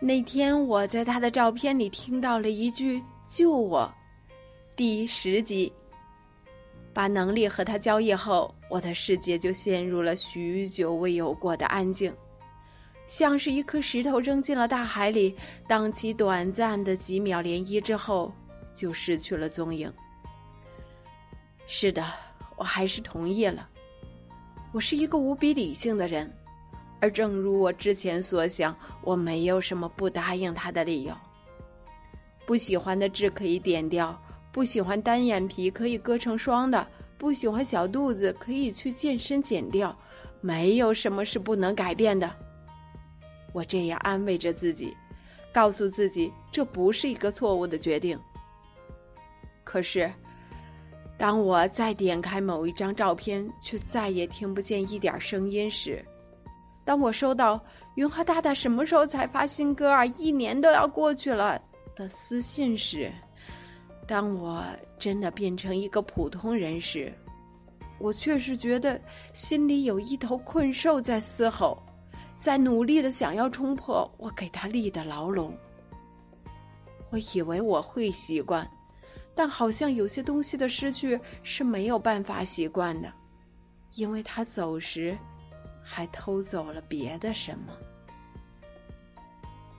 那天我在他的照片里听到了一句“救我”，第十集。把能力和他交易后，我的世界就陷入了许久未有过的安静，像是一颗石头扔进了大海里，荡起短暂的几秒涟漪之后，就失去了踪影。是的，我还是同意了。我是一个无比理性的人，而正如我之前所想，我没有什么不答应他的理由。不喜欢的痣可以点掉。不喜欢单眼皮可以割成双的，不喜欢小肚子可以去健身减掉，没有什么是不能改变的。我这样安慰着自己，告诉自己这不是一个错误的决定。可是，当我再点开某一张照片，却再也听不见一点声音时；当我收到“云和大大什么时候才发新歌啊？一年都要过去了”的私信时，当我真的变成一个普通人时，我确实觉得心里有一头困兽在嘶吼，在努力的想要冲破我给他立的牢笼。我以为我会习惯，但好像有些东西的失去是没有办法习惯的，因为他走时，还偷走了别的什么。